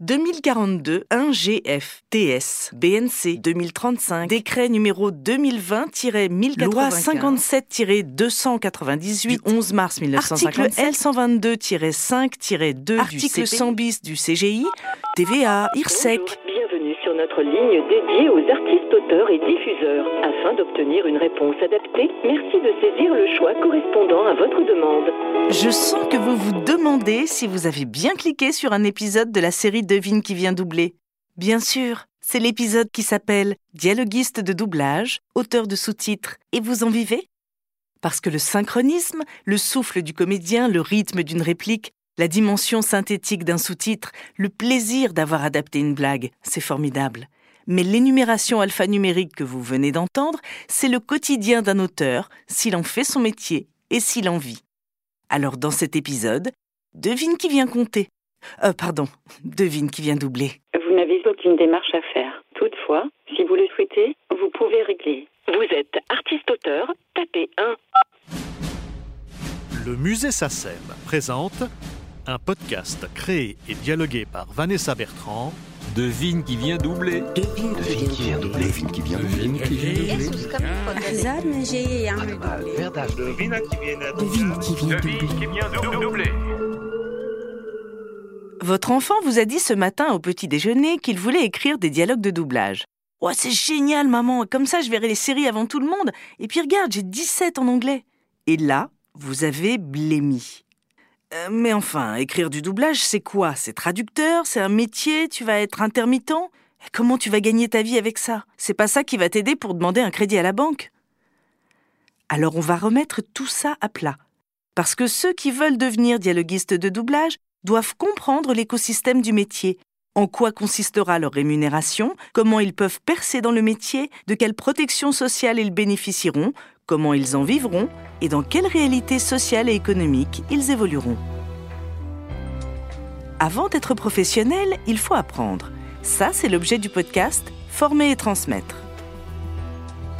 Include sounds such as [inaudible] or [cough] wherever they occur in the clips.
2042 1 GF TS BNC 2035 décret numéro 2020-1095 loi 57-298 11 mars 1957 L 122-5-2 article 100 bis du CGI TVA IRSEC notre ligne dédiée aux artistes, auteurs et diffuseurs. Afin d'obtenir une réponse adaptée, merci de saisir le choix correspondant à votre demande. Je sens que vous vous demandez si vous avez bien cliqué sur un épisode de la série Devine qui vient doubler. Bien sûr, c'est l'épisode qui s'appelle Dialoguiste de doublage, auteur de sous-titres, et vous en vivez? Parce que le synchronisme, le souffle du comédien, le rythme d'une réplique, la dimension synthétique d'un sous-titre, le plaisir d'avoir adapté une blague, c'est formidable. Mais l'énumération alphanumérique que vous venez d'entendre, c'est le quotidien d'un auteur, s'il en fait son métier et s'il en vit. Alors dans cet épisode, devine qui vient compter. Euh, pardon, devine qui vient doubler. Vous n'avez aucune démarche à faire. Toutefois, si vous le souhaitez, vous pouvez régler. Vous êtes artiste-auteur, tapez 1. Le musée SACEM présente un podcast créé et dialogué par Vanessa Bertrand. Devine qui vient doubler. Devine qui vient doubler. Devine qui vient doubler. Devine qui vient doubler. Devine qui vient doubler. Votre enfant vous a dit ce matin au petit déjeuner qu'il voulait écrire des dialogues de doublage. Oh, c'est génial, maman, comme ça je verrai les séries avant tout le monde. Et puis regarde, j'ai 17 en anglais. Et là, vous avez blémi. Euh, mais enfin, écrire du doublage, c'est quoi? C'est traducteur? C'est un métier? Tu vas être intermittent? Comment tu vas gagner ta vie avec ça? C'est pas ça qui va t'aider pour demander un crédit à la banque? Alors on va remettre tout ça à plat. Parce que ceux qui veulent devenir dialoguistes de doublage doivent comprendre l'écosystème du métier. En quoi consistera leur rémunération? Comment ils peuvent percer dans le métier? De quelle protection sociale ils bénéficieront? Comment ils en vivront Et dans quelle réalité sociale et économique ils évolueront Avant d'être professionnel, il faut apprendre. Ça, c'est l'objet du podcast Former et transmettre.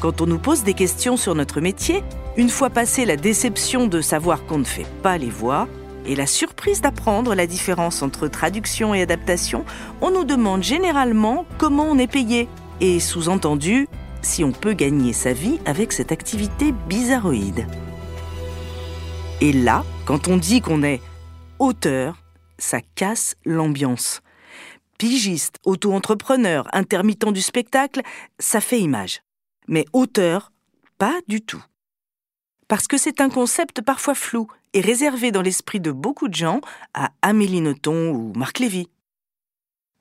Quand on nous pose des questions sur notre métier, une fois passée la déception de savoir qu'on ne fait pas les voix, et la surprise d'apprendre la différence entre traduction et adaptation, on nous demande généralement comment on est payé et sous-entendu si on peut gagner sa vie avec cette activité bizarroïde. Et là, quand on dit qu'on est auteur, ça casse l'ambiance. Pigiste, auto-entrepreneur, intermittent du spectacle, ça fait image. Mais auteur, pas du tout. Parce que c'est un concept parfois flou et réservé dans l'esprit de beaucoup de gens à Amélie Nothomb ou Marc Lévy.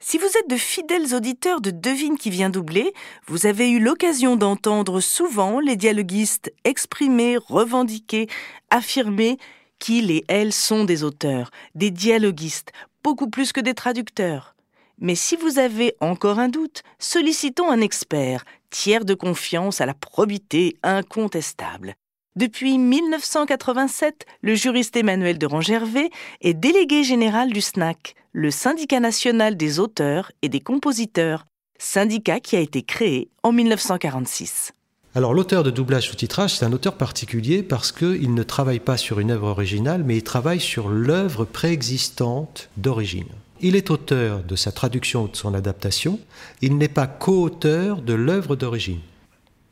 Si vous êtes de fidèles auditeurs de Devine qui vient doubler, vous avez eu l'occasion d'entendre souvent les dialoguistes exprimer, revendiquer, affirmer qu'ils et elles sont des auteurs, des dialoguistes, beaucoup plus que des traducteurs. Mais si vous avez encore un doute, sollicitons un expert, tiers de confiance à la probité incontestable. Depuis 1987, le juriste Emmanuel de Rangervais est délégué général du SNAC, le syndicat national des auteurs et des compositeurs, syndicat qui a été créé en 1946. Alors l'auteur de doublage sous-titrage, c'est un auteur particulier parce qu'il ne travaille pas sur une œuvre originale, mais il travaille sur l'œuvre préexistante d'origine. Il est auteur de sa traduction ou de son adaptation, il n'est pas co-auteur de l'œuvre d'origine.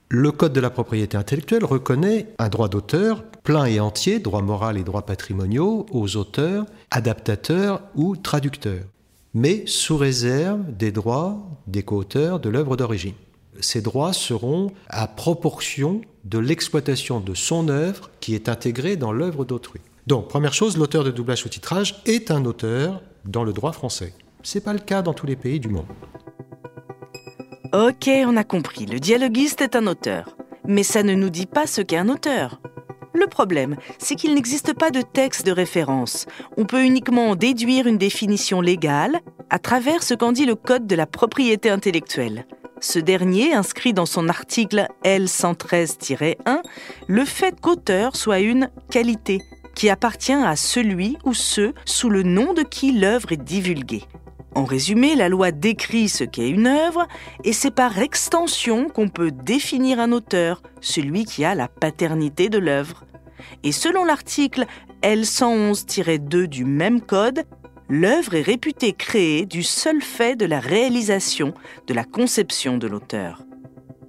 Le Code de la propriété intellectuelle reconnaît un droit d'auteur plein et entier, droit moral et droits patrimoniaux, aux auteurs, adaptateurs ou traducteurs, mais sous réserve des droits des co-auteurs de l'œuvre d'origine. Ces droits seront à proportion de l'exploitation de son œuvre qui est intégrée dans l'œuvre d'autrui. Donc, première chose, l'auteur de doublage sous-titrage est un auteur dans le droit français. Ce n'est pas le cas dans tous les pays du monde. Ok, on a compris, le dialoguiste est un auteur. Mais ça ne nous dit pas ce qu'est un auteur. Le problème, c'est qu'il n'existe pas de texte de référence. On peut uniquement en déduire une définition légale à travers ce qu'en dit le Code de la propriété intellectuelle. Ce dernier inscrit dans son article L113-1 le fait qu'auteur soit une qualité qui appartient à celui ou ceux sous le nom de qui l'œuvre est divulguée. En résumé, la loi décrit ce qu'est une œuvre et c'est par extension qu'on peut définir un auteur, celui qui a la paternité de l'œuvre. Et selon l'article L111-2 du même code, l'œuvre est réputée créée du seul fait de la réalisation, de la conception de l'auteur.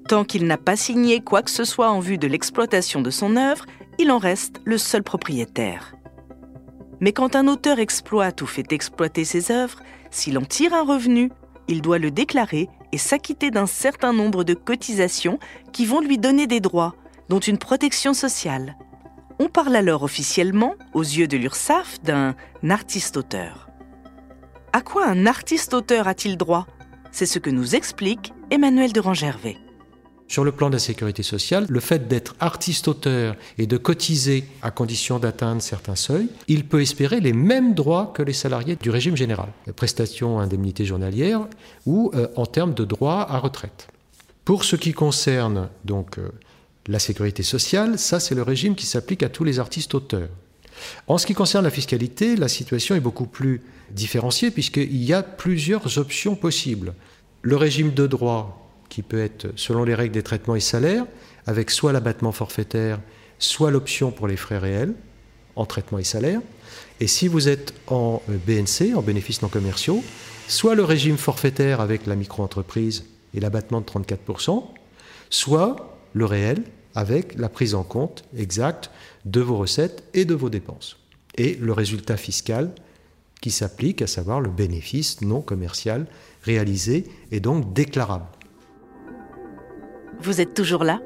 Tant qu'il n'a pas signé quoi que ce soit en vue de l'exploitation de son œuvre, il en reste le seul propriétaire. Mais quand un auteur exploite ou fait exploiter ses œuvres, s'il en tire un revenu, il doit le déclarer et s'acquitter d'un certain nombre de cotisations qui vont lui donner des droits, dont une protection sociale. On parle alors officiellement, aux yeux de l'URSSAF, d'un artiste-auteur. À quoi un artiste-auteur a-t-il droit? C'est ce que nous explique Emmanuel de Rangervais. Sur le plan de la sécurité sociale, le fait d'être artiste-auteur et de cotiser à condition d'atteindre certains seuils, il peut espérer les mêmes droits que les salariés du régime général, prestations, indemnités journalières ou euh, en termes de droits à retraite. Pour ce qui concerne donc euh, la sécurité sociale, ça c'est le régime qui s'applique à tous les artistes-auteurs. En ce qui concerne la fiscalité, la situation est beaucoup plus différenciée puisqu'il y a plusieurs options possibles. Le régime de droit qui peut être selon les règles des traitements et salaires, avec soit l'abattement forfaitaire, soit l'option pour les frais réels en traitement et salaire. Et si vous êtes en BNC, en bénéfices non commerciaux, soit le régime forfaitaire avec la micro-entreprise et l'abattement de 34%, soit le réel avec la prise en compte exacte de vos recettes et de vos dépenses. Et le résultat fiscal qui s'applique, à savoir le bénéfice non commercial réalisé et donc déclarable. Vous êtes toujours là?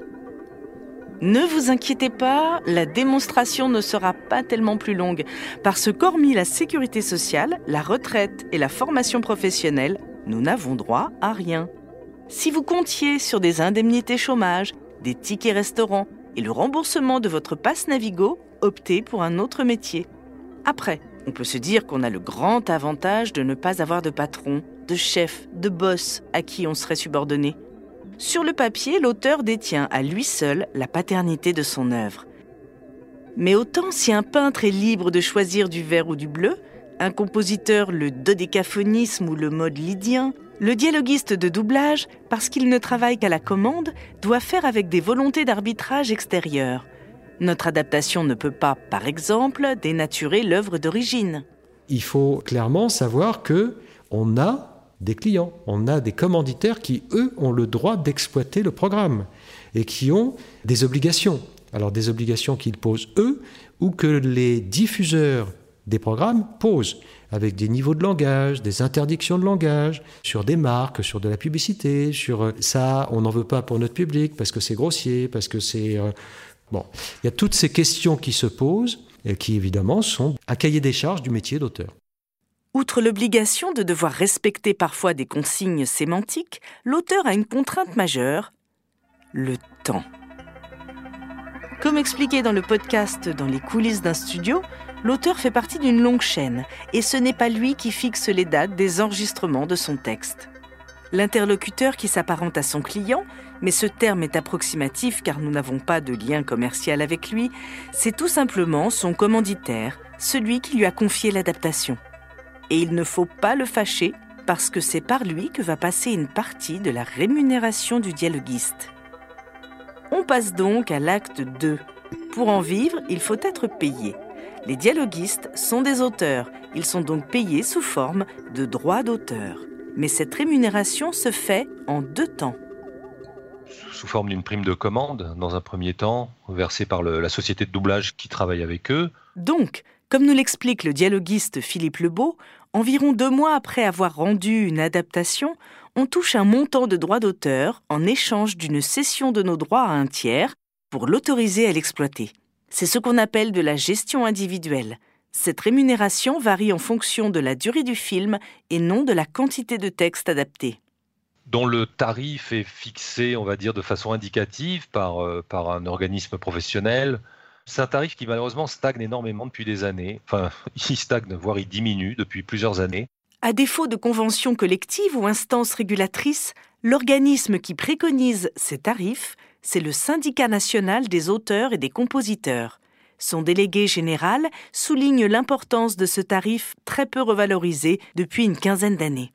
Ne vous inquiétez pas, la démonstration ne sera pas tellement plus longue, parce qu'hormis la sécurité sociale, la retraite et la formation professionnelle, nous n'avons droit à rien. Si vous comptiez sur des indemnités chômage, des tickets restaurants et le remboursement de votre passe Navigo, optez pour un autre métier. Après, on peut se dire qu'on a le grand avantage de ne pas avoir de patron, de chef, de boss à qui on serait subordonné. Sur le papier, l'auteur détient à lui seul la paternité de son œuvre. Mais autant si un peintre est libre de choisir du vert ou du bleu, un compositeur le dodécaphonisme ou le mode lydien, le dialoguiste de doublage, parce qu'il ne travaille qu'à la commande, doit faire avec des volontés d'arbitrage extérieures. Notre adaptation ne peut pas, par exemple, dénaturer l'œuvre d'origine. Il faut clairement savoir que on a des clients. On a des commanditaires qui, eux, ont le droit d'exploiter le programme et qui ont des obligations. Alors des obligations qu'ils posent eux ou que les diffuseurs des programmes posent avec des niveaux de langage, des interdictions de langage, sur des marques, sur de la publicité, sur euh, ça, on n'en veut pas pour notre public parce que c'est grossier, parce que c'est... Euh, bon, il y a toutes ces questions qui se posent et qui évidemment sont un cahier des charges du métier d'auteur. Outre l'obligation de devoir respecter parfois des consignes sémantiques, l'auteur a une contrainte majeure, le temps. Comme expliqué dans le podcast Dans les coulisses d'un studio, l'auteur fait partie d'une longue chaîne et ce n'est pas lui qui fixe les dates des enregistrements de son texte. L'interlocuteur qui s'apparente à son client, mais ce terme est approximatif car nous n'avons pas de lien commercial avec lui, c'est tout simplement son commanditaire, celui qui lui a confié l'adaptation et il ne faut pas le fâcher parce que c'est par lui que va passer une partie de la rémunération du dialoguiste. On passe donc à l'acte 2. Pour en vivre, il faut être payé. Les dialoguistes sont des auteurs, ils sont donc payés sous forme de droits d'auteur. Mais cette rémunération se fait en deux temps. Sous forme d'une prime de commande, dans un premier temps, versée par la société de doublage qui travaille avec eux. Donc, comme nous l'explique le dialoguiste Philippe Lebeau, environ deux mois après avoir rendu une adaptation, on touche un montant de droits d'auteur en échange d'une cession de nos droits à un tiers pour l'autoriser à l'exploiter. C'est ce qu'on appelle de la gestion individuelle. Cette rémunération varie en fonction de la durée du film et non de la quantité de texte adapté dont le tarif est fixé, on va dire, de façon indicative par, euh, par un organisme professionnel, c'est un tarif qui malheureusement stagne énormément depuis des années. Enfin, [laughs] il stagne, voire il diminue depuis plusieurs années. À défaut de convention collective ou instance régulatrice, l'organisme qui préconise ces tarifs, c'est le Syndicat national des auteurs et des compositeurs. Son délégué général souligne l'importance de ce tarif très peu revalorisé depuis une quinzaine d'années.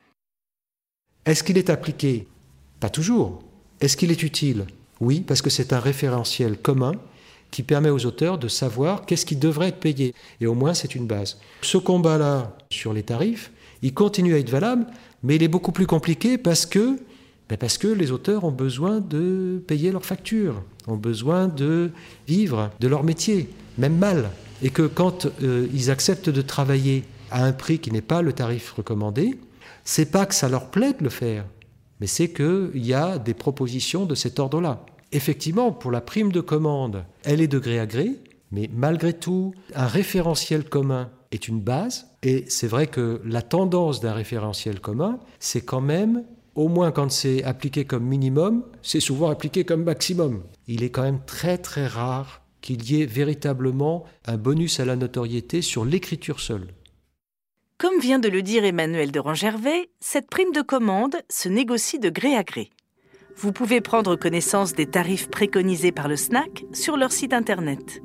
Est-ce qu'il est appliqué? Pas toujours. Est-ce qu'il est utile? Oui, parce que c'est un référentiel commun qui permet aux auteurs de savoir qu'est-ce qui devrait être payé. Et au moins, c'est une base. Ce combat-là sur les tarifs, il continue à être valable, mais il est beaucoup plus compliqué parce que, ben les auteurs ont besoin de payer leurs factures, ont besoin de vivre de leur métier, même mal. Et que quand euh, ils acceptent de travailler à un prix qui n'est pas le tarif recommandé, c'est pas que ça leur plaît de le faire, mais c'est qu'il y a des propositions de cet ordre-là. Effectivement, pour la prime de commande, elle est de gré à gré, mais malgré tout, un référentiel commun est une base, et c'est vrai que la tendance d'un référentiel commun, c'est quand même, au moins quand c'est appliqué comme minimum, c'est souvent appliqué comme maximum. Il est quand même très très rare qu'il y ait véritablement un bonus à la notoriété sur l'écriture seule. Comme vient de le dire Emmanuel de Rangervais, cette prime de commande se négocie de gré à gré. Vous pouvez prendre connaissance des tarifs préconisés par le SNAC sur leur site internet.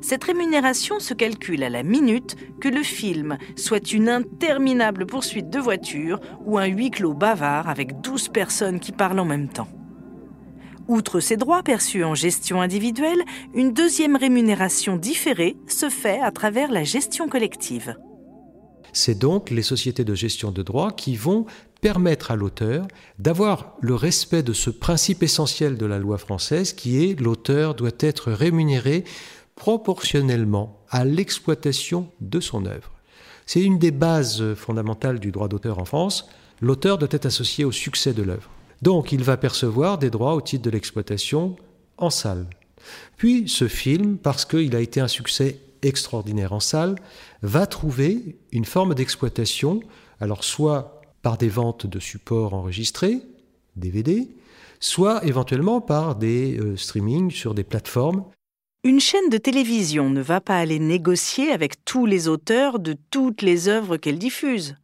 Cette rémunération se calcule à la minute que le film soit une interminable poursuite de voiture ou un huis clos bavard avec 12 personnes qui parlent en même temps. Outre ces droits perçus en gestion individuelle, une deuxième rémunération différée se fait à travers la gestion collective. C'est donc les sociétés de gestion de droits qui vont permettre à l'auteur d'avoir le respect de ce principe essentiel de la loi française qui est l'auteur doit être rémunéré proportionnellement à l'exploitation de son œuvre. C'est une des bases fondamentales du droit d'auteur en France. L'auteur doit être associé au succès de l'œuvre. Donc il va percevoir des droits au titre de l'exploitation en salle. Puis ce film, parce qu'il a été un succès extraordinaire en salle, va trouver une forme d'exploitation, alors soit par des ventes de supports enregistrés, DVD, soit éventuellement par des euh, streamings sur des plateformes. Une chaîne de télévision ne va pas aller négocier avec tous les auteurs de toutes les œuvres qu'elle diffuse.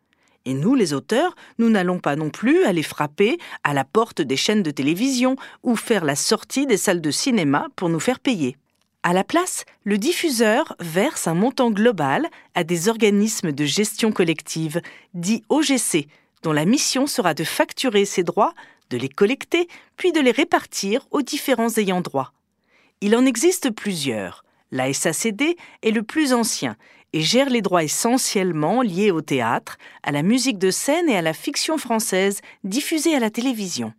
Et nous, les auteurs, nous n'allons pas non plus aller frapper à la porte des chaînes de télévision ou faire la sortie des salles de cinéma pour nous faire payer. À la place, le diffuseur verse un montant global à des organismes de gestion collective, dits OGC, dont la mission sera de facturer ces droits, de les collecter, puis de les répartir aux différents ayants droit. Il en existe plusieurs. La SACD est le plus ancien et gère les droits essentiellement liés au théâtre, à la musique de scène et à la fiction française diffusée à la télévision.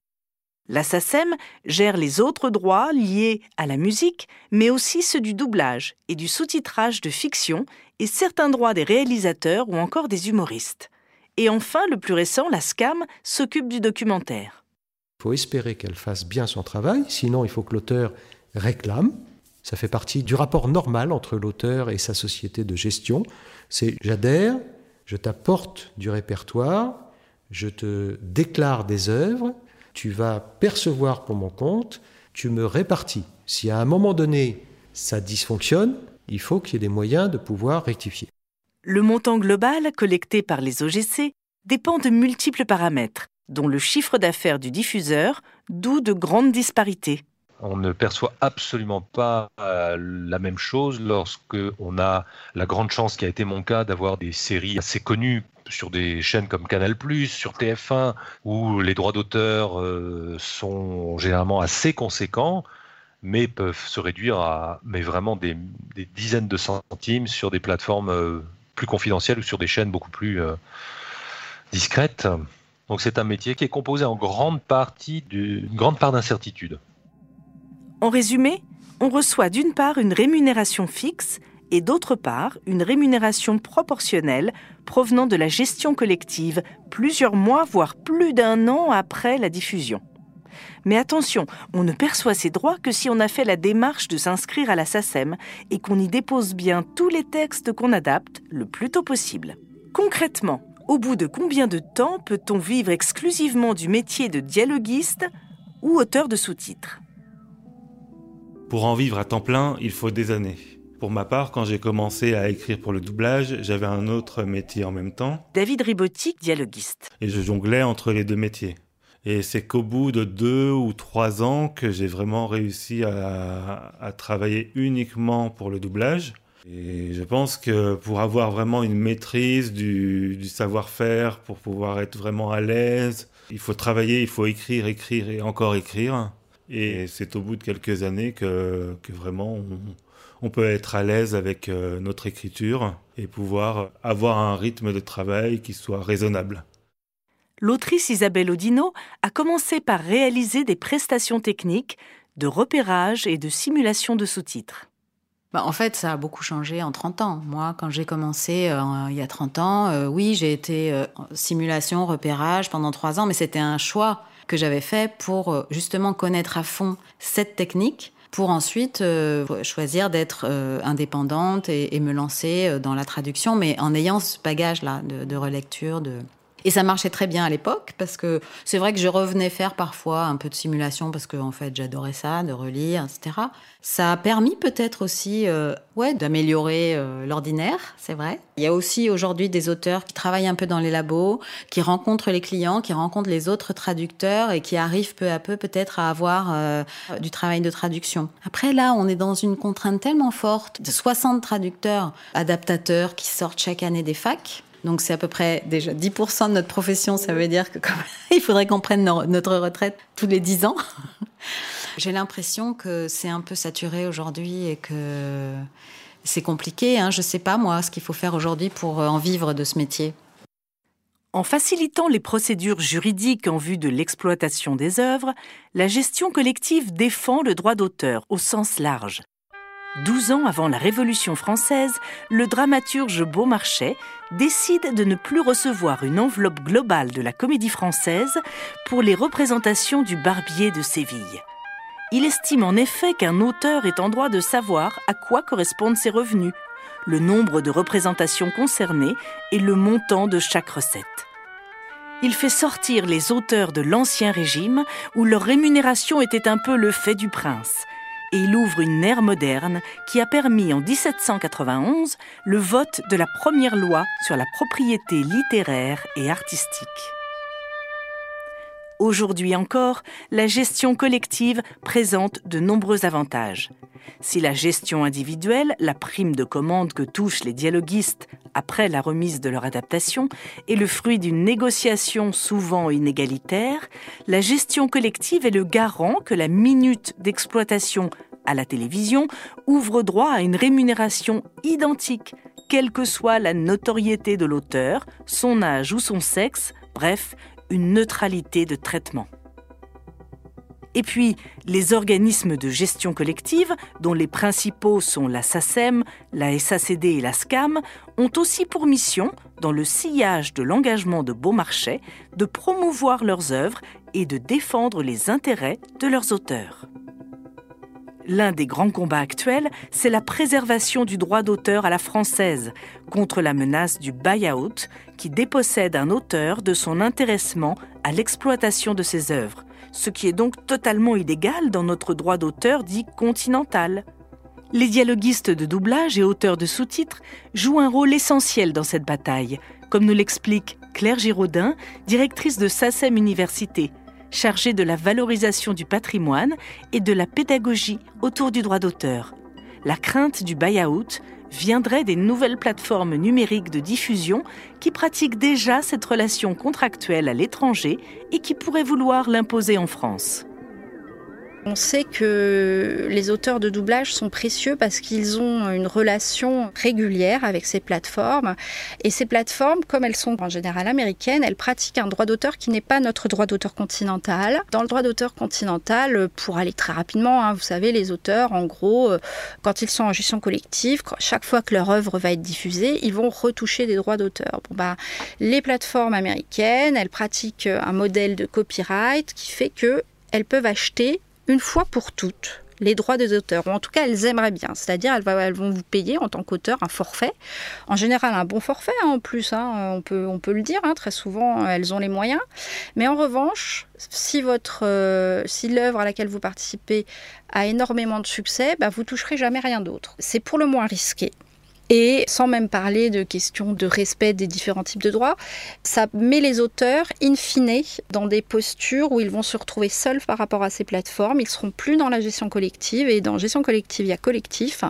La SACEM gère les autres droits liés à la musique, mais aussi ceux du doublage et du sous-titrage de fiction et certains droits des réalisateurs ou encore des humoristes. Et enfin, le plus récent, la SCAM s'occupe du documentaire. Il faut espérer qu'elle fasse bien son travail, sinon il faut que l'auteur réclame. Ça fait partie du rapport normal entre l'auteur et sa société de gestion. C'est j'adhère, je t'apporte du répertoire, je te déclare des œuvres, tu vas percevoir pour mon compte, tu me répartis. Si à un moment donné ça dysfonctionne, il faut qu'il y ait des moyens de pouvoir rectifier. Le montant global collecté par les OGC dépend de multiples paramètres, dont le chiffre d'affaires du diffuseur, d'où de grandes disparités. On ne perçoit absolument pas euh, la même chose lorsque on a la grande chance qui a été mon cas d'avoir des séries assez connues sur des chaînes comme Canal+, sur TF1, où les droits d'auteur euh, sont généralement assez conséquents, mais peuvent se réduire à mais vraiment des, dizaines de centimes sur des plateformes euh, plus confidentielles ou sur des chaînes beaucoup plus discrètes. Donc c'est un métier qui est composé en grande partie d'une grande part d'incertitude. En résumé, on reçoit d'une part une rémunération fixe et d'autre part une rémunération proportionnelle provenant de la gestion collective plusieurs mois, voire plus d'un an après la diffusion. Mais attention, on ne perçoit ces droits que si on a fait la démarche de s'inscrire à la SACEM et qu'on y dépose bien tous les textes qu'on adapte le plus tôt possible. Concrètement, au bout de combien de temps peut-on vivre exclusivement du métier de dialoguiste ou auteur de sous-titres? Pour en vivre à temps plein, il faut des années. Pour ma part, quand j'ai commencé à écrire pour le doublage, j'avais un autre métier en même temps. David Ribotti, dialoguiste. Et je jonglais entre les deux métiers. Et c'est qu'au bout de deux ou trois ans que j'ai vraiment réussi à, travailler uniquement pour le doublage. Et je pense que pour avoir vraiment une maîtrise du, du savoir-faire, pour pouvoir être vraiment à l'aise, il faut travailler, il faut écrire, écrire et encore écrire. Et c'est au bout de quelques années que, que vraiment on, on peut être à l'aise avec euh, notre écriture et pouvoir avoir un rythme de travail qui soit raisonnable. L'autrice Isabelle Odino a commencé par réaliser des prestations techniques de repérage et de simulation de sous-titres. Bah, en fait, ça a beaucoup changé en 30 ans. Moi, quand j'ai commencé euh, il y a 30 ans, euh, oui, j'ai été euh, simulation, repérage pendant 3 ans, mais c'était un choix que j'avais fait pour euh, justement connaître à fond cette technique pour ensuite euh, choisir d'être euh, indépendante et, me lancer dans la traduction, mais en ayant ce bagage-là de, de relecture, de, et ça marchait très bien à l'époque parce que c'est vrai que je revenais faire parfois un peu de simulation parce que en fait j'adorais ça, de relire, etc. Ça a permis peut-être aussi, euh, ouais, d'améliorer euh, l'ordinaire, c'est vrai. Il y a aussi aujourd'hui des auteurs qui travaillent un peu dans les labos, qui rencontrent les clients, qui rencontrent les autres traducteurs et qui arrivent peu à peu peut-être à avoir euh, du travail de traduction. Après là, on est dans une contrainte tellement forte de 60 traducteurs, adaptateurs qui sortent chaque année des facs. Donc c'est à peu près déjà 10% de notre profession. Ça veut dire que [laughs] il faudrait qu'on prenne no- notre retraite tous les 10 ans. [laughs] J'ai l'impression que c'est un peu saturé aujourd'hui et que c'est compliqué. Hein. Je sais pas moi ce qu'il faut faire aujourd'hui pour euh, en vivre de ce métier. En facilitant les procédures juridiques en vue de l'exploitation des œuvres, la gestion collective défend le droit d'auteur au sens large. Douze ans avant la Révolution française, le dramaturge Beaumarchais décide de ne plus recevoir une enveloppe globale de la Comédie française pour les représentations du Barbier de Séville. Il estime en effet qu'un auteur est en droit de savoir à quoi correspondent ses revenus, le nombre de représentations concernées et le montant de chaque recette. Il fait sortir les auteurs de l'Ancien Régime où leur rémunération était un peu le fait du prince et il ouvre une ère moderne qui a permis en 1791 le vote de la première loi sur la propriété littéraire et artistique. Aujourd'hui encore, la gestion collective présente de nombreux avantages. Si la gestion individuelle, la prime de commande que touchent les dialoguistes après la remise de leur adaptation, est le fruit d'une négociation souvent inégalitaire, la gestion collective est le garant que la minute d'exploitation à la télévision ouvre droit à une rémunération identique, quelle que soit la notoriété de l'auteur, son âge ou son sexe, bref, une neutralité de traitement. Et puis, les organismes de gestion collective, dont les principaux sont la SACEM, la SACD et la SCAM, ont aussi pour mission, dans le sillage de l'engagement de Beaumarchais, de promouvoir leurs œuvres et de défendre les intérêts de leurs auteurs. L'un des grands combats actuels, c'est la préservation du droit d'auteur à la française contre la menace du buy-out qui dépossède un auteur de son intéressement à l'exploitation de ses œuvres, ce qui est donc totalement illégal dans notre droit d'auteur dit continental. Les dialoguistes de doublage et auteurs de sous-titres jouent un rôle essentiel dans cette bataille, comme nous l'explique Claire Giraudin, directrice de SACEM Université, chargée de la valorisation du patrimoine et de la pédagogie autour du droit d'auteur. La crainte du buy-out viendrait des nouvelles plateformes numériques de diffusion qui pratiquent déjà cette relation contractuelle à l'étranger et qui pourraient vouloir l'imposer en France. On sait que les auteurs de doublage sont précieux parce qu'ils ont une relation régulière avec ces plateformes. Et ces plateformes, comme elles sont en général américaines, elles pratiquent un droit d'auteur qui n'est pas notre droit d'auteur continental. Dans le droit d'auteur continental, pour aller très rapidement, hein, vous savez, les auteurs, en gros, euh, quand ils sont en gestion collective, chaque fois que leur œuvre va être diffusée, ils vont retoucher des droits d'auteur. Bon, bah, les plateformes américaines, elles pratiquent un modèle de copyright qui fait que elles peuvent acheter une fois pour toutes les droits des auteurs, ou en tout cas elles aimeraient bien, c'est-à-dire elles, vont vous payer en tant qu'auteur un forfait, en général un bon forfait hein, en plus, hein, on, peut, le dire, hein, très souvent elles ont les moyens, mais en revanche, si, euh, si l'œuvre à laquelle vous participez a énormément de succès, bah, vous toucherez jamais rien d'autre. C'est pour le moins risqué. Et sans même parler de questions de respect des différents types de droits, ça met les auteurs, in fine, dans des postures où ils vont se retrouver seuls par rapport à ces plateformes. Ils seront plus dans la gestion collective. Et dans gestion collective, il y a collectif.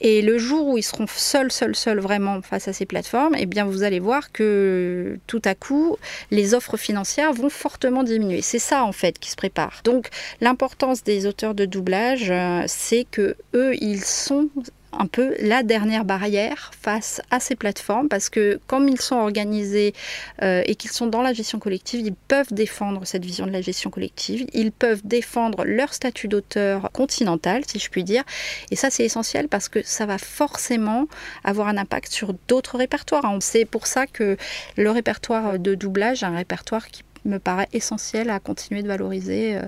Et le jour où ils seront seuls, seuls, seuls vraiment face à ces plateformes, eh bien, vous allez voir que tout à coup, les offres financières vont fortement diminuer. C'est ça, en fait, qui se prépare. Donc, l'importance des auteurs de doublage, euh, c'est que eux, ils sont un peu la dernière barrière face à ces plateformes parce que comme ils sont organisés euh, et qu'ils sont dans la gestion collective, ils peuvent défendre cette vision de la gestion collective, ils peuvent défendre leur statut d'auteur continental, si je puis dire. Et ça, c'est essentiel parce que ça va forcément avoir un impact sur d'autres répertoires. C'est pour ça que le répertoire de doublage un répertoire qui me paraît essentiel à continuer de valoriser euh,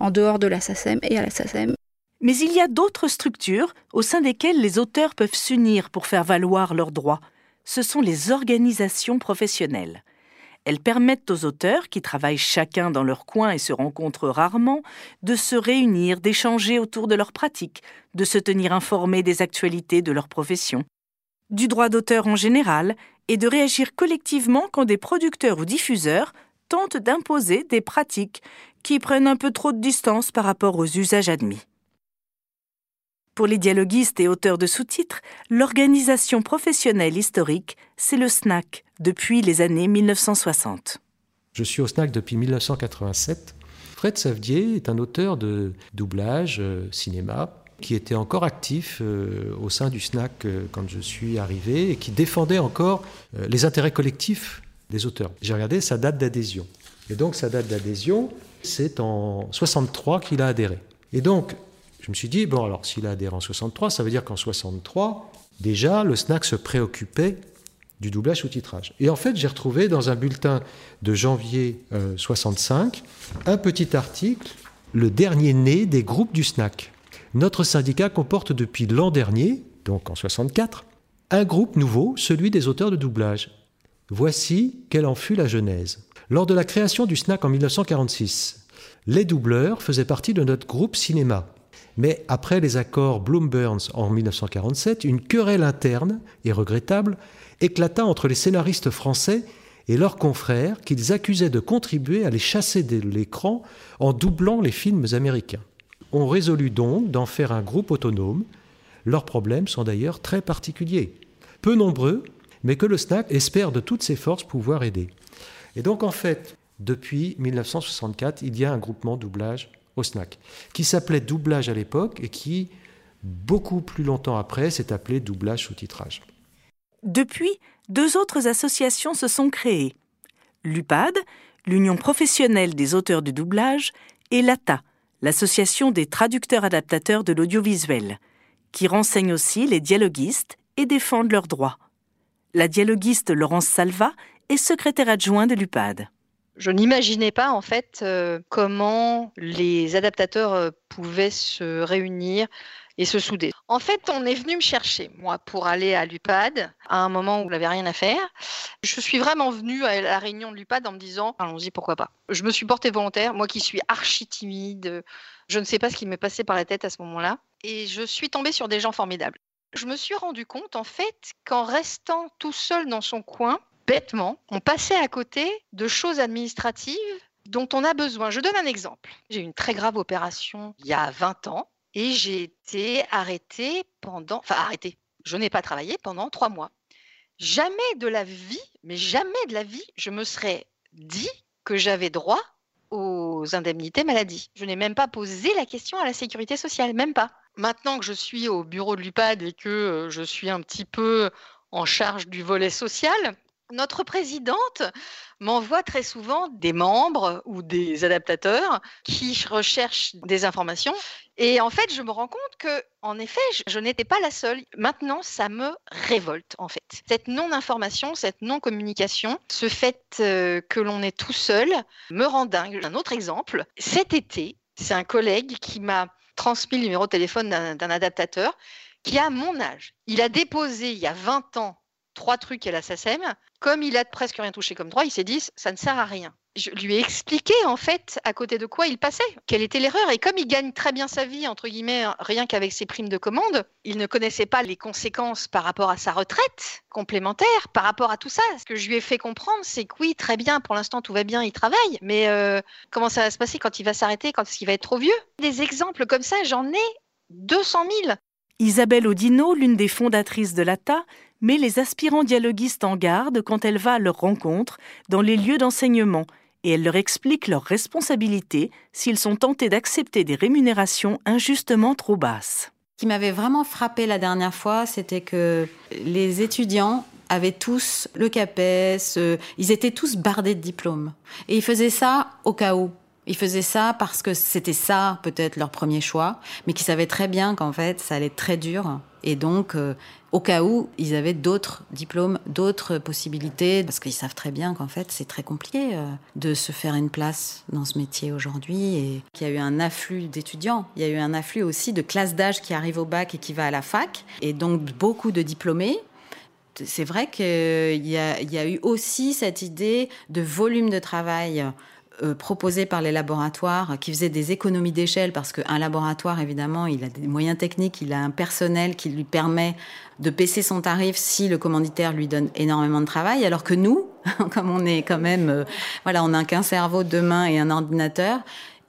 en dehors de la SACEM et à la SACEM mais il y a d'autres structures au sein desquelles les auteurs peuvent s'unir pour faire valoir leurs droits. Ce sont les organisations professionnelles. Elles permettent aux auteurs, qui travaillent chacun dans leur coin et se rencontrent rarement, de se réunir, d'échanger autour de leurs pratiques, de se tenir informés des actualités de leur profession, du droit d'auteur en général, et de réagir collectivement quand des producteurs ou diffuseurs tentent d'imposer des pratiques qui prennent un peu trop de distance par rapport aux usages admis. Pour les dialoguistes et auteurs de sous-titres, l'organisation professionnelle historique, c'est le SNAC depuis les années 1960. Je suis au SNAC depuis 1987. Fred Savdier est un auteur de doublage, euh, cinéma, qui était encore actif euh, au sein du SNAC euh, quand je suis arrivé et qui défendait encore les intérêts collectifs des auteurs. J'ai regardé sa date d'adhésion. Et donc sa date d'adhésion, c'est en 63 qu'il a adhéré. Et donc je me suis dit, bon, alors s'il a adhéré en 63, ça veut dire qu'en 63, déjà, le SNAC se préoccupait du doublage sous-titrage. Et en fait, j'ai retrouvé dans un bulletin de janvier 65 euh, un petit article, le dernier né des groupes du SNAC. Notre syndicat comporte depuis l'an dernier, donc en 64, un groupe nouveau, celui des auteurs de doublage. Voici quelle en fut la genèse. Lors de la création du SNAC en 1946, les doubleurs faisaient partie de notre groupe cinéma. Mais après les accords Bloom-Burns en 1947, une querelle interne, et regrettable, éclata entre les scénaristes français et leurs confrères qu'ils accusaient de contribuer à les chasser de l'écran en doublant les films américains. On résolut donc d'en faire un groupe autonome. Leurs problèmes sont d'ailleurs très particuliers. Peu nombreux, mais que le SNAC espère de toutes ses forces pouvoir aider. Et donc en fait, depuis 1964, il y a un groupement doublage qui s'appelait doublage à l'époque et qui, beaucoup plus longtemps après, s'est appelé doublage sous-titrage. Depuis, deux autres associations se sont créées. L'UPAD, l'Union professionnelle des auteurs de doublage, et l'ATA, l'Association des traducteurs adaptateurs de l'audiovisuel, qui renseigne aussi les dialoguistes et défendent leurs droits. La dialoguiste Laurence Salva est secrétaire adjoint de l'UPAD je n'imaginais pas en fait euh, comment les adaptateurs euh, pouvaient se réunir et se souder. En fait, on est venu me chercher, moi, pour aller à l'UPAD, à un moment où je n'avais rien à faire. Je suis vraiment venue à la réunion de l'UPAD en me disant, allons-y, pourquoi pas. Je me suis portée volontaire, moi qui suis archi timide, je ne sais pas ce qui m'est passé par la tête à ce moment-là, et je suis tombée sur des gens formidables. Je me suis rendu compte, en fait, qu'en restant tout seul dans son coin, bêtement, on passait à côté de choses administratives dont on a besoin. Je donne un exemple. J'ai eu une très grave opération il y a 20 ans et j'ai été arrêtée pendant, enfin arrêtée, je n'ai pas travaillé pendant trois mois. Jamais de la vie, mais jamais de la vie, je me serais dit que j'avais droit aux indemnités maladie. Je n'ai même pas posé la question à la sécurité sociale, même pas. Maintenant que je suis au bureau de l'UPAD et que euh, je suis un petit peu en charge du volet social, notre présidente m'envoie très souvent des membres ou des adaptateurs qui recherchent des informations. Et en fait, je me rends compte que, en effet, je, n'étais pas la seule. Maintenant, ça me révolte, en fait. Cette non-information, cette non-communication, ce fait euh, que l'on est tout seul, me rend dingue. Un autre exemple, cet été, c'est un collègue qui m'a transmis le numéro de téléphone d'un adaptateur qui a mon âge. Il a déposé il y a 20 ans trois trucs à la SACEM. Comme il a presque rien touché comme droit, il s'est dit ça ne sert à rien. je lui ai expliqué en fait à côté de quoi il passait, quelle était l'erreur. Et comme il gagne très bien sa vie, entre guillemets, rien qu'avec ses primes de commande, il ne connaissait pas les conséquences par rapport à sa retraite complémentaire, par rapport à tout ça. Ce que je lui ai fait comprendre, c'est que oui, très bien, pour l'instant tout va bien, il travaille, mais euh, comment ça va se passer quand il va s'arrêter, quand il va être trop vieux? Des exemples comme ça, j'en ai 200 000. Isabelle Odino, l'une des fondatrices de l'ATA, met les aspirants dialoguistes en garde quand elle va à leur rencontre dans les lieux d'enseignement et elle leur explique leurs responsabilités s'ils sont tentés d'accepter des rémunérations injustement trop basses. Ce qui m'avait vraiment frappé la dernière fois, c'était que les étudiants avaient tous le CAPES, euh, ils étaient tous bardés de diplômes. Et ils faisaient ça au cas où. Ils faisaient ça parce que c'était ça peut-être leur premier choix, mais qu'ils savaient très bien qu'en fait ça allait être très dur. Et donc, euh, au cas où ils avaient d'autres diplômes, d'autres possibilités, parce qu'ils savent très bien qu'en fait c'est très compliqué euh, de se faire une place dans ce métier aujourd'hui et qu'il y a eu un afflux d'étudiants. Il y a eu un afflux aussi de classes d'âge qui arrivent au bac et qui va à la fac, et donc beaucoup de diplômés c'est vrai qu'il y, y, a eu aussi cette idée de volume de travail euh, proposé par les laboratoires qui faisaient des économies d'échelle parce qu'un laboratoire, évidemment, il a des moyens techniques, il a un personnel qui lui permet de baisser son tarif si le commanditaire lui donne énormément de travail, alors que nous, [laughs] comme on est quand même, euh, voilà, on n'a qu'un cerveau, deux mains et un ordinateur,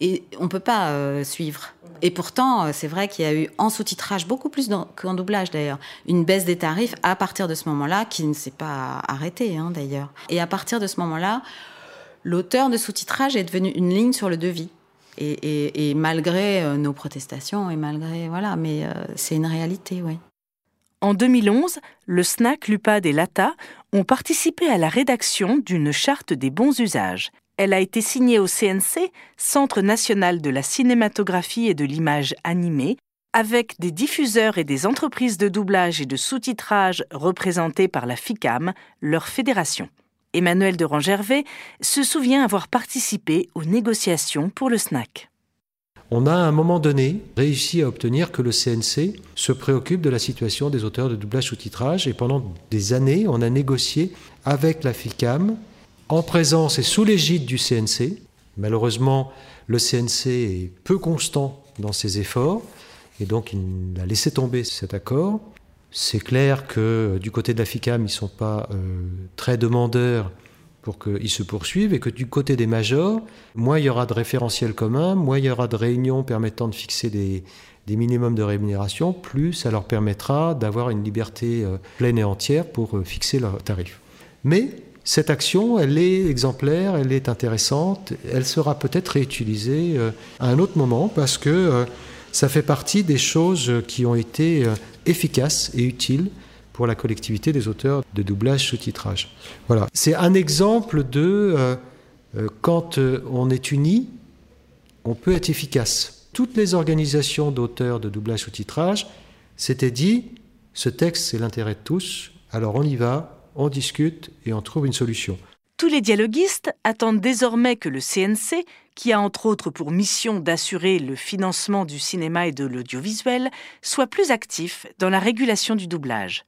et on peut pas euh, suivre. Et pourtant, c'est vrai qu'il y a eu en sous-titrage beaucoup plus qu'en doublage d'ailleurs, une baisse des tarifs à partir de ce moment-là qui ne s'est pas arrêtée hein, d'ailleurs. Et à partir de ce moment-là, l'auteur de sous-titrage est devenu une ligne sur le devis. Et, malgré euh, nos protestations et malgré voilà, mais euh, c'est une réalité, oui. En 2011, le SNAC, l'UPAD et l'ATA ont participé à la rédaction d'une charte des bons usages. Elle a été signée au CNC, Centre national de la cinématographie et de l'image animée, avec des diffuseurs et des entreprises de doublage et de sous-titrage représentées par la FICAM, leur fédération. Emmanuel de Rangervais se souvient avoir participé aux négociations pour le SNAC. On a à un moment donné réussi à obtenir que le CNC se préoccupe de la situation des auteurs de doublage sous-titrage et pendant des années, on a négocié avec la FICAM en présence et sous l'égide du CNC. Malheureusement, le CNC est peu constant dans ses efforts et donc il a laissé tomber cet accord. C'est clair que euh, du côté de la FICAM, ils ne sont pas euh, très demandeurs pour qu'ils se poursuivent et que du côté des majors, moins il y aura de référentiels communs, moins il y aura de réunions permettant de fixer des, minimums de rémunération, plus ça leur permettra d'avoir une liberté euh, pleine et entière pour fixer leurs tarifs. Mais cette action, elle est exemplaire, elle est intéressante, elle sera peut-être réutilisée à un autre moment parce que ça fait partie des choses qui ont été efficace et utile pour la collectivité des auteurs de doublage sous-titrage. Voilà, c'est un exemple de euh, euh, quand euh, on est uni, on peut être efficace. Toutes les organisations d'auteurs de doublage sous-titrage s'étaient dit ce texte c'est l'intérêt de tous, alors on y va, on discute et on trouve une solution. Tous les dialoguistes attendent désormais que le CNC, qui a entre autres pour mission d'assurer le financement du cinéma et de l'audiovisuel, soit plus actif dans la régulation du doublage.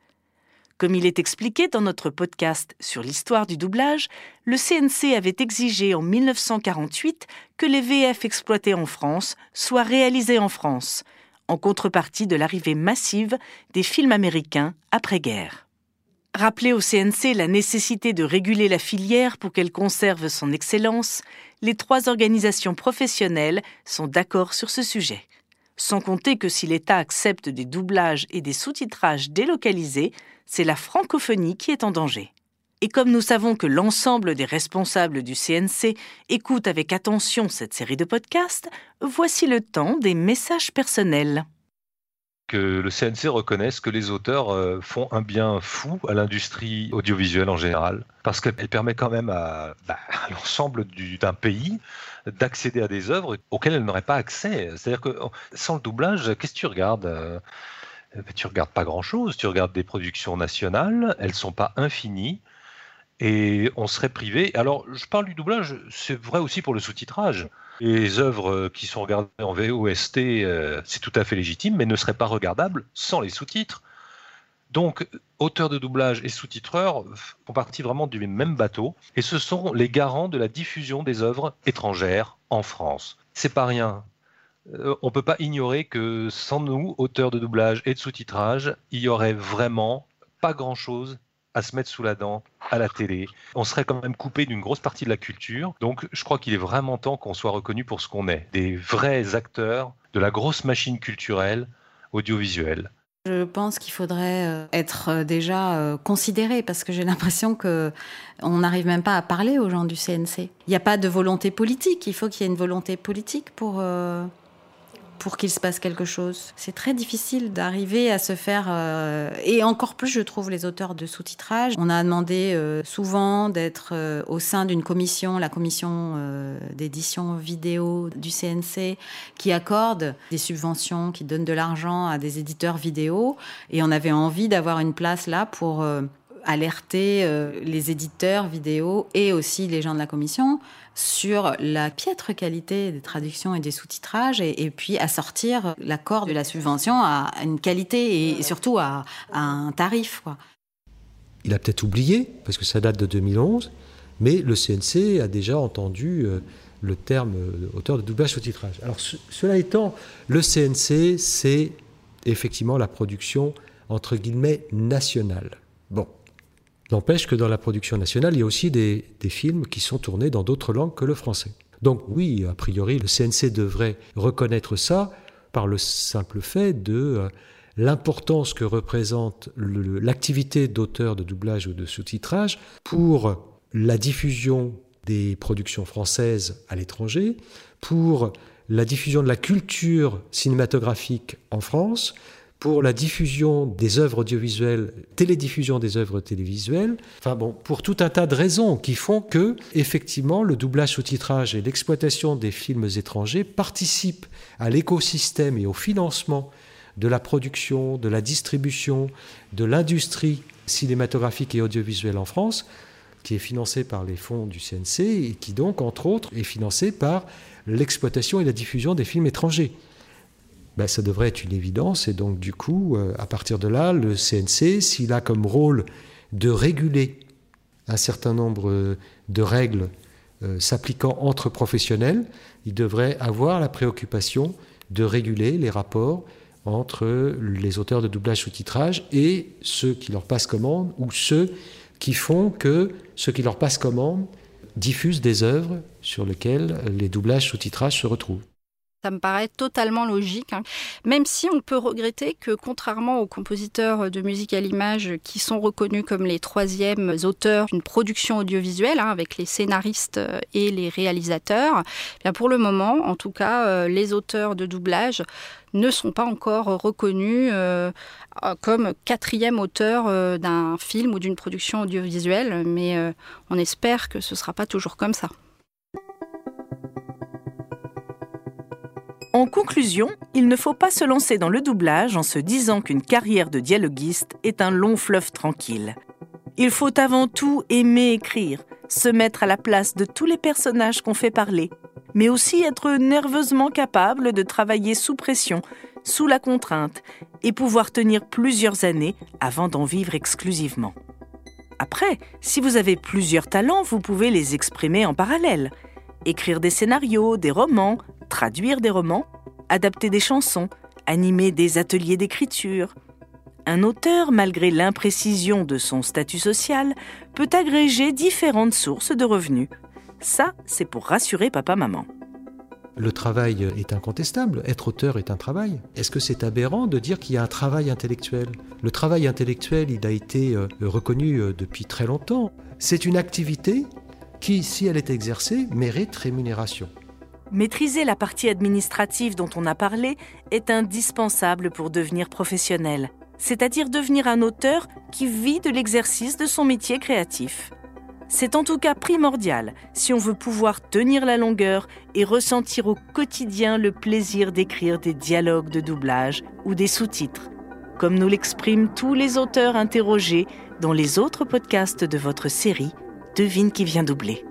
Comme il est expliqué dans notre podcast sur l'histoire du doublage, le CNC avait exigé en 1948 que les VF exploités en France soient réalisés en France, en contrepartie de l'arrivée massive des films américains après-guerre. Rappeler au CNC la nécessité de réguler la filière pour qu'elle conserve son excellence, les trois organisations professionnelles sont d'accord sur ce sujet. Sans compter que si l'État accepte des doublages et des sous-titrages délocalisés, c'est la francophonie qui est en danger. Et comme nous savons que l'ensemble des responsables du CNC écoutent avec attention cette série de podcasts, voici le temps des messages personnels que le CNC reconnaisse que les auteurs euh, font un bien fou à l'industrie audiovisuelle en général, parce qu'elle permet quand même à, bah, l'ensemble d'un pays d'accéder à des œuvres auxquelles elle n'aurait pas accès. C'est-à-dire que sans le doublage, qu'est-ce que tu regardes euh, bah, Tu regardes pas grand-chose. Tu regardes des productions nationales, elles sont pas infinies et on serait privé. Alors, je parle du doublage, c'est vrai aussi pour le sous-titrage. Les œuvres euh, qui sont regardées en VOST, euh, c'est tout à fait légitime, mais ne seraient pas regardables sans les sous-titres. Donc, auteurs de doublage et sous-titreurs font partie vraiment du même bateau, et ce sont les garants de la diffusion des œuvres étrangères en France. C'est pas rien. Euh, on ne peut pas ignorer que sans nous, auteurs de doublage et de sous-titrage, il y aurait vraiment pas grand-chose à se mettre sous la dent à la télé. On serait quand même coupé d'une grosse partie de la culture. Donc je crois qu'il est vraiment temps qu'on soit reconnu pour ce qu'on est, des vrais acteurs de la grosse machine culturelle audiovisuelle. Je pense qu'il faudrait euh, être euh, déjà euh, considéré parce que j'ai l'impression que on n'arrive même pas à parler aux gens du CNC. Il n'y a pas de volonté politique. Il faut qu'il y ait une volonté politique pour pour qu'il se passe quelque chose. C'est très difficile d'arriver à se faire, euh, et encore plus, je trouve, les auteurs de sous-titrage. On a demandé euh, souvent d'être euh, au sein d'une commission, la commission d'édition vidéo du CNC, qui accorde des subventions, qui donne de l'argent à des éditeurs vidéo, et on avait envie d'avoir une place là pour alerter les éditeurs vidéo et aussi les gens de la commission sur la piètre qualité des traductions et des sous-titrages et, puis à sortir l'accord de la subvention à une qualité et, surtout à, un tarif. Il a peut-être oublié, parce que ça date de 2011, mais le CNC a déjà entendu euh, le terme euh, auteur de doublage sous-titrage. Alors cela étant, le CNC, c'est effectivement la production entre guillemets nationale. Bon, N'empêche que dans la production nationale, il y a aussi des, films qui sont tournés dans d'autres langues que le français. Donc oui, a priori, le CNC devrait reconnaître ça par le simple fait de euh, l'importance que représente l'activité d'auteur de doublage ou de sous-titrage pour la diffusion des productions françaises à l'étranger, pour la diffusion de la culture cinématographique en France, pour la diffusion des œuvres audiovisuelles, télédiffusion des œuvres télévisuelles, enfin bon, pour tout un tas de raisons qui font que, effectivement, le doublage sous-titrage et l'exploitation des films étrangers participent à l'écosystème et au financement de la production, de la distribution, de l'industrie cinématographique et audiovisuelle en France, qui est financée par les fonds du CNC et qui donc, entre autres, est financée par l'exploitation et la diffusion des films étrangers. Ben, ça devrait être une évidence. Et donc, du coup, euh, à partir de là, le CNC, s'il a comme rôle de réguler un certain nombre euh, de règles euh, s'appliquant entre professionnels, il devrait avoir la préoccupation de réguler les rapports entre les auteurs de doublage sous-titrage et ceux qui leur passent commande ou ceux qui font que ceux qui leur passent commande diffusent des œuvres sur lesquelles les doublages sous-titrage se retrouvent. Ça me paraît totalement logique, hein. même si on peut regretter que, contrairement aux compositeurs de musique à l'image qui sont reconnus comme les troisièmes auteurs d'une production audiovisuelle, hein, avec les scénaristes et les réalisateurs, eh pour le moment, en tout cas, euh, les auteurs de doublage ne sont pas encore reconnus euh, comme quatrième auteur euh, d'un film ou d'une production audiovisuelle, mais on espère que ce ne sera pas toujours comme ça. En conclusion, il ne faut pas se lancer dans le doublage en se disant qu'une carrière de dialoguiste est un long fleuve tranquille. Il faut avant tout aimer écrire, se mettre à la place de tous les personnages qu'on fait parler, mais aussi être nerveusement capable de travailler sous pression, sous la contrainte, et pouvoir tenir plusieurs années avant d'en vivre exclusivement. Après, si vous avez plusieurs talents, vous pouvez les exprimer en parallèle. Écrire des scénarios, des romans, traduire des romans, adapter des chansons, animer des ateliers d'écriture. Un auteur, malgré l'imprécision de son statut social, peut agréger différentes sources de revenus. Ça, c'est pour rassurer papa-maman. Le travail est incontestable. Être auteur est un travail. Est-ce que c'est aberrant de dire qu'il y a un travail intellectuel? Le travail intellectuel, il a été euh, reconnu euh, depuis très longtemps. C'est une activité qui, si elle est exercée, mérite rémunération. Maîtriser la partie administrative dont on a parlé est indispensable pour devenir professionnel, c'est-à-dire devenir un auteur qui vit de l'exercice de son métier créatif. C'est en tout cas primordial si on veut pouvoir tenir la longueur et ressentir au quotidien le plaisir d'écrire des dialogues de doublage ou des sous-titres, comme nous l'expriment tous les auteurs interrogés dans les autres podcasts de votre série Devine qui vient doubler.